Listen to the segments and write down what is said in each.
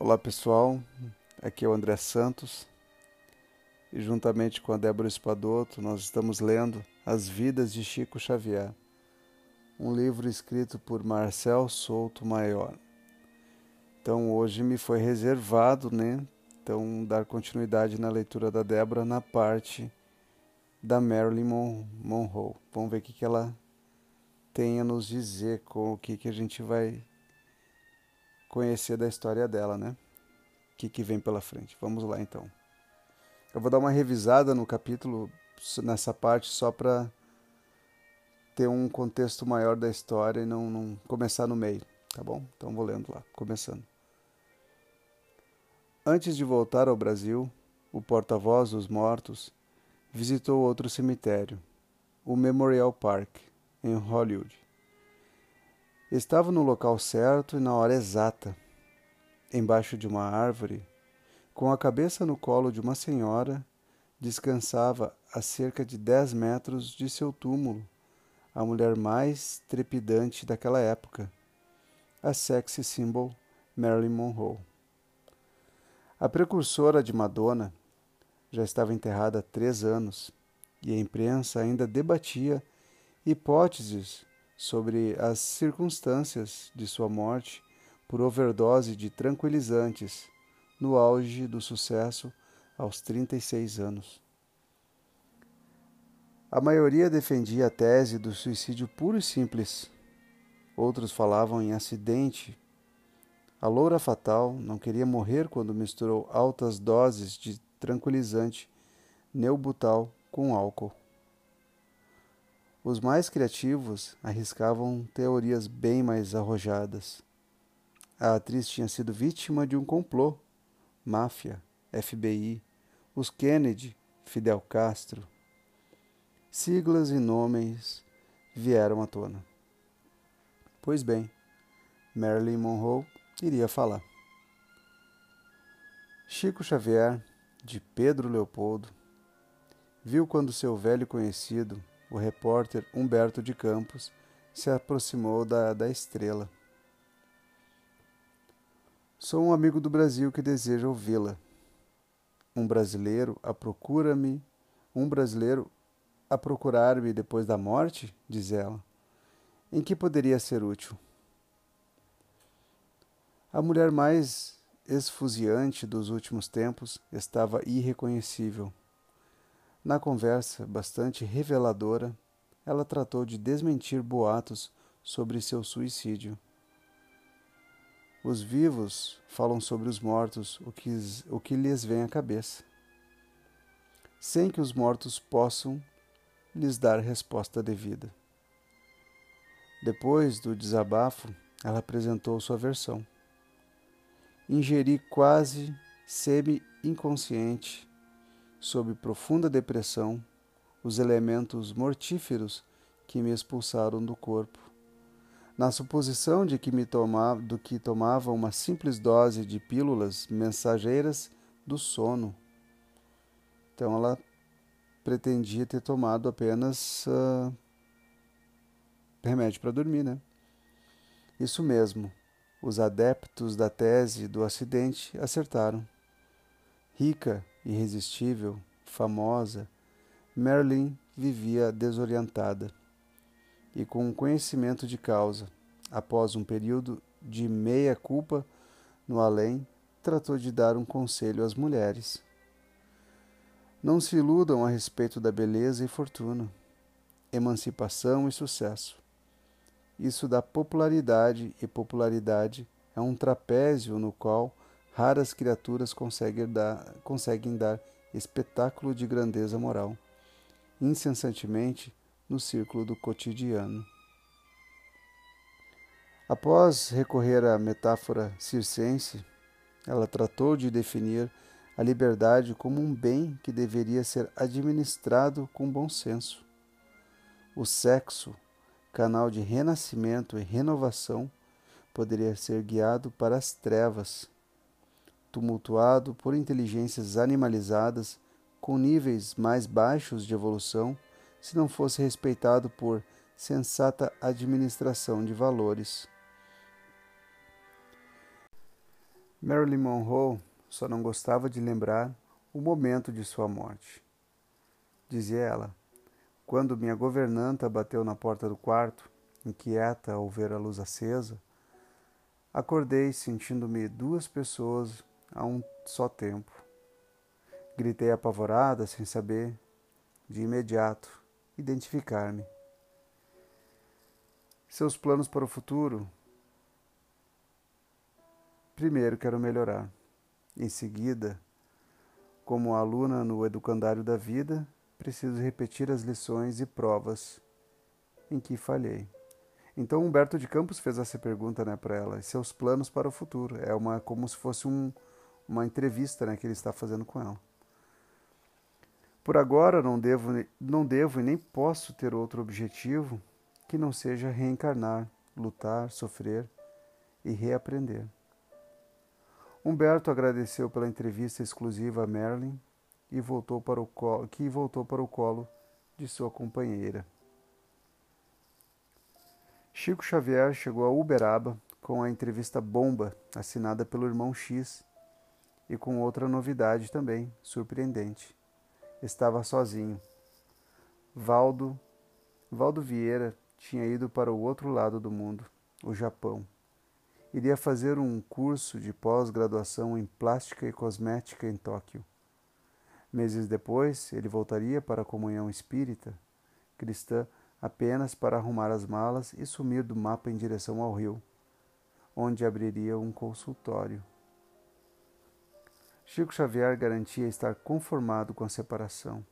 Olá pessoal, aqui é o André Santos e juntamente com a Débora Espadoto nós estamos lendo As Vidas de Chico Xavier, um livro escrito por Marcel Souto Maior. Então hoje me foi reservado, né? Então dar continuidade na leitura da Débora na parte da Marilyn Monroe. Vamos ver o que, ela tem a nos dizer, com o que, que a gente vai conhecer da história dela, né? O que, que vem pela frente. Vamos lá então. Eu vou dar uma revisada no capítulo, nessa parte, só para ter um contexto maior da história e não, não começar no meio, tá bom? Então vou lendo lá, começando. Antes de voltar ao Brasil, o porta-voz dos mortos visitou outro cemitério, o Memorial Park, em Hollywood. Estava no local certo e na hora exata, embaixo de uma árvore, com a cabeça no colo de uma senhora, descansava a cerca de dez metros de seu túmulo a mulher mais trepidante daquela época, a sexy symbol Marilyn Monroe. A precursora de Madonna já estava enterrada há três anos e a imprensa ainda debatia hipóteses sobre as circunstâncias de sua morte por overdose de tranquilizantes no auge do sucesso aos 36 anos. A maioria defendia a tese do suicídio puro e simples. Outros falavam em acidente. A loura fatal não queria morrer quando misturou altas doses de tranquilizante neubutal com álcool. Os mais criativos arriscavam teorias bem mais arrojadas. A atriz tinha sido vítima de um complô, máfia, FBI, os Kennedy, Fidel Castro. Siglas e nomes vieram à tona. Pois bem, Marilyn Monroe iria falar. Chico Xavier, de Pedro Leopoldo, viu quando seu velho conhecido, o repórter Humberto de Campos se aproximou da, da estrela. Sou um amigo do Brasil que deseja ouvi-la. Um brasileiro a procura-me, um brasileiro a procurar-me depois da morte, diz ela. Em que poderia ser útil? A mulher mais esfuziante dos últimos tempos estava irreconhecível. Na conversa, bastante reveladora, ela tratou de desmentir boatos sobre seu suicídio. Os vivos falam sobre os mortos o que, o que lhes vem à cabeça, sem que os mortos possam lhes dar resposta devida. Depois do desabafo, ela apresentou sua versão. Ingeri quase semi-inconsciente sob profunda depressão, os elementos mortíferos que me expulsaram do corpo. Na suposição de que me tomava, do que tomava uma simples dose de pílulas mensageiras do sono. Então ela pretendia ter tomado apenas uh, remédio para dormir, né? Isso mesmo. Os adeptos da tese do acidente acertaram. Rica irresistível, famosa, Marilyn vivia desorientada e com conhecimento de causa. Após um período de meia culpa no além, tratou de dar um conselho às mulheres. Não se iludam a respeito da beleza e fortuna, emancipação e sucesso. Isso dá popularidade e popularidade é um trapézio no qual raras criaturas conseguem dar, conseguem dar espetáculo de grandeza moral, incessantemente no círculo do cotidiano. Após recorrer à metáfora circense, ela tratou de definir a liberdade como um bem que deveria ser administrado com bom senso. O sexo, canal de renascimento e renovação, poderia ser guiado para as trevas tumultuado por inteligências animalizadas com níveis mais baixos de evolução, se não fosse respeitado por sensata administração de valores. Marilyn Monroe só não gostava de lembrar o momento de sua morte. Dizia ela: Quando minha governanta bateu na porta do quarto, inquieta ao ver a luz acesa, acordei sentindo-me duas pessoas a um só tempo. Gritei apavorada, sem saber, de imediato, identificar-me. Seus planos para o futuro? Primeiro, quero melhorar. Em seguida, como aluna no educandário da vida, preciso repetir as lições e provas em que falhei. Então Humberto de Campos fez essa pergunta, né, para ela, seus planos para o futuro. É uma como se fosse um, uma entrevista, né, que ele está fazendo com ela. Por agora não devo, não devo e nem posso ter outro objetivo que não seja reencarnar, lutar, sofrer e reaprender. Humberto agradeceu pela entrevista exclusiva a Merlin e voltou para o colo, que voltou para o colo de sua companheira. Chico Xavier chegou a Uberaba com a entrevista bomba assinada pelo irmão X e com outra novidade também surpreendente. Estava sozinho. Valdo, Valdo Vieira tinha ido para o outro lado do mundo, o Japão iria fazer um curso de pós-graduação em plástica e cosmética em Tóquio. Meses depois, ele voltaria para a comunhão espírita cristã apenas para arrumar as malas e sumir do mapa em direção ao rio, onde abriria um consultório. Chico Xavier garantia estar conformado com a separação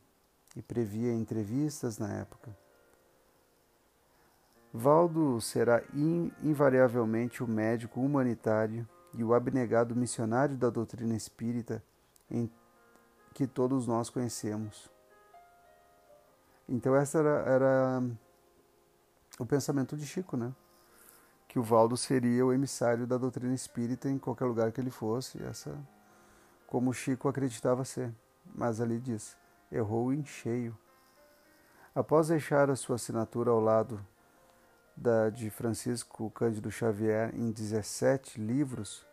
e previa entrevistas na época. Valdo será invariavelmente o médico humanitário e o abnegado missionário da doutrina espírita em que todos nós conhecemos. Então essa era, era o pensamento de Chico, né? Que o Valdo seria o emissário da doutrina espírita em qualquer lugar que ele fosse, essa como Chico acreditava ser. Mas ali diz, errou em cheio. Após deixar a sua assinatura ao lado da, de Francisco Cândido Xavier em 17 livros,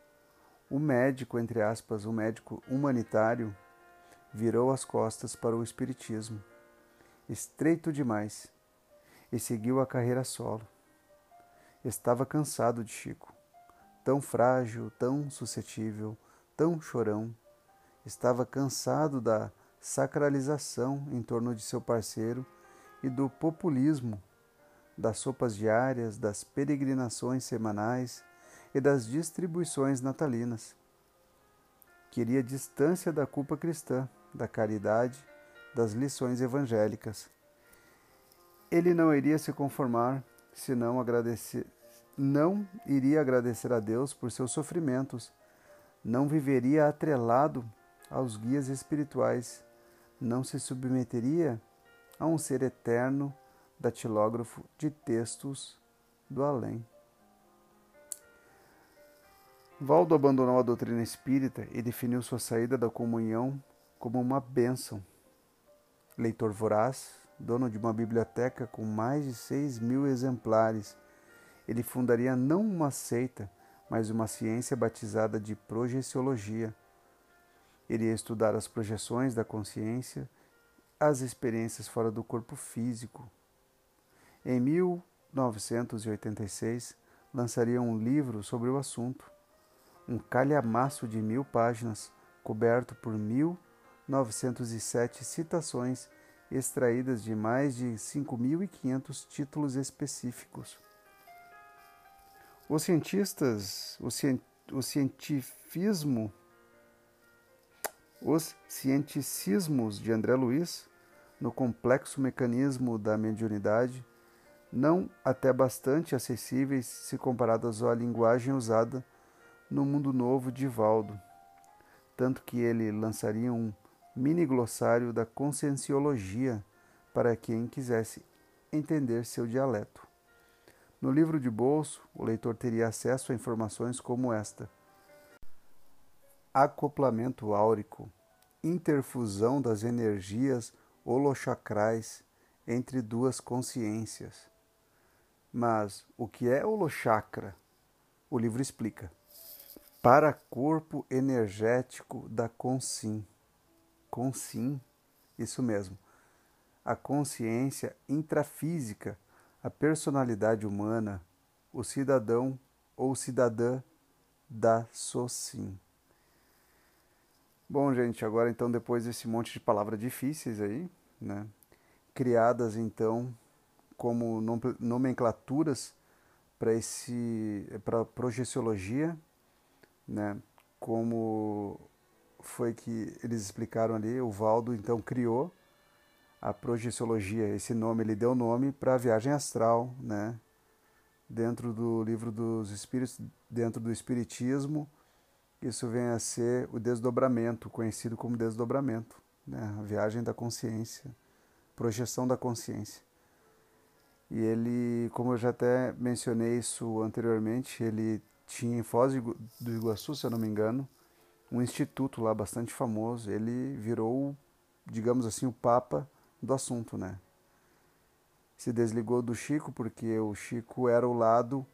o médico, entre aspas, o médico humanitário, virou as costas para o Espiritismo, estreito demais, e seguiu a carreira solo. Estava cansado de Chico, tão frágil, tão suscetível, tão chorão. Estava cansado da sacralização em torno de seu parceiro e do populismo das sopas diárias, das peregrinações semanais e das distribuições natalinas. Queria distância da culpa cristã, da caridade, das lições evangélicas. Ele não iria se conformar se não agradecer, não iria agradecer a Deus por seus sofrimentos, não viveria atrelado aos guias espirituais, não se submeteria a um ser eterno datilógrafo de textos do além. Valdo abandonou a doutrina espírita e definiu sua saída da comunhão como uma bênção. Leitor voraz, dono de uma biblioteca com mais de seis mil exemplares, ele fundaria não uma seita, mas uma ciência batizada de projeciologia. Iria estudar as projeções da consciência, as experiências fora do corpo físico, em 1986, lançaria um livro sobre o assunto, um calhamaço de mil páginas, coberto por 1.907 citações extraídas de mais de 5.500 títulos específicos. Os cientistas, o, cien, o cientifismo, os cienticismos de André Luiz, no complexo mecanismo da mediunidade, não até bastante acessíveis se comparadas à linguagem usada no mundo novo de Valdo, tanto que ele lançaria um mini glossário da conscienciologia para quem quisesse entender seu dialeto. No livro de bolso, o leitor teria acesso a informações como esta: acoplamento áurico, interfusão das energias holochacrais entre duas consciências mas o que é holochakra? O livro explica. para corpo energético da consim. Consim, isso mesmo. A consciência intrafísica, a personalidade humana, o cidadão ou cidadã da SOCIM. Bom, gente, agora então depois desse monte de palavras difíceis aí, né, criadas então como nomenclaturas para esse para projeciologia, né, como foi que eles explicaram ali, o Valdo então criou a projeciologia, esse nome ele deu nome para a viagem astral, né, dentro do livro dos espíritos, dentro do espiritismo, isso vem a ser o desdobramento, conhecido como desdobramento, né? a viagem da consciência, projeção da consciência. E ele, como eu já até mencionei isso anteriormente, ele tinha em Foz do Iguaçu, se eu não me engano, um instituto lá bastante famoso. Ele virou, digamos assim, o papa do assunto, né? Se desligou do Chico porque o Chico era o lado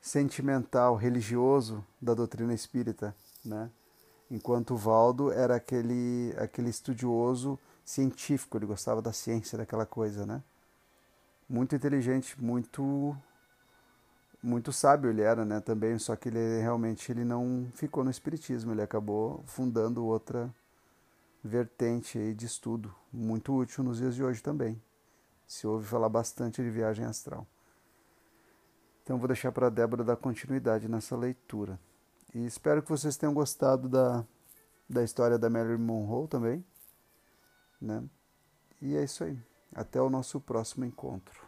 sentimental, religioso da doutrina espírita né? Enquanto o Valdo era aquele, aquele estudioso científico, ele gostava da ciência, daquela coisa, né? Muito inteligente, muito muito sábio ele era, né, também, só que ele realmente ele não ficou no espiritismo, ele acabou fundando outra vertente aí de estudo, muito útil nos dias de hoje também. Se ouve falar bastante de viagem astral. Então vou deixar para a Débora dar continuidade nessa leitura. E espero que vocês tenham gostado da, da história da Marilyn Monroe também. Né? E é isso aí. Até o nosso próximo encontro.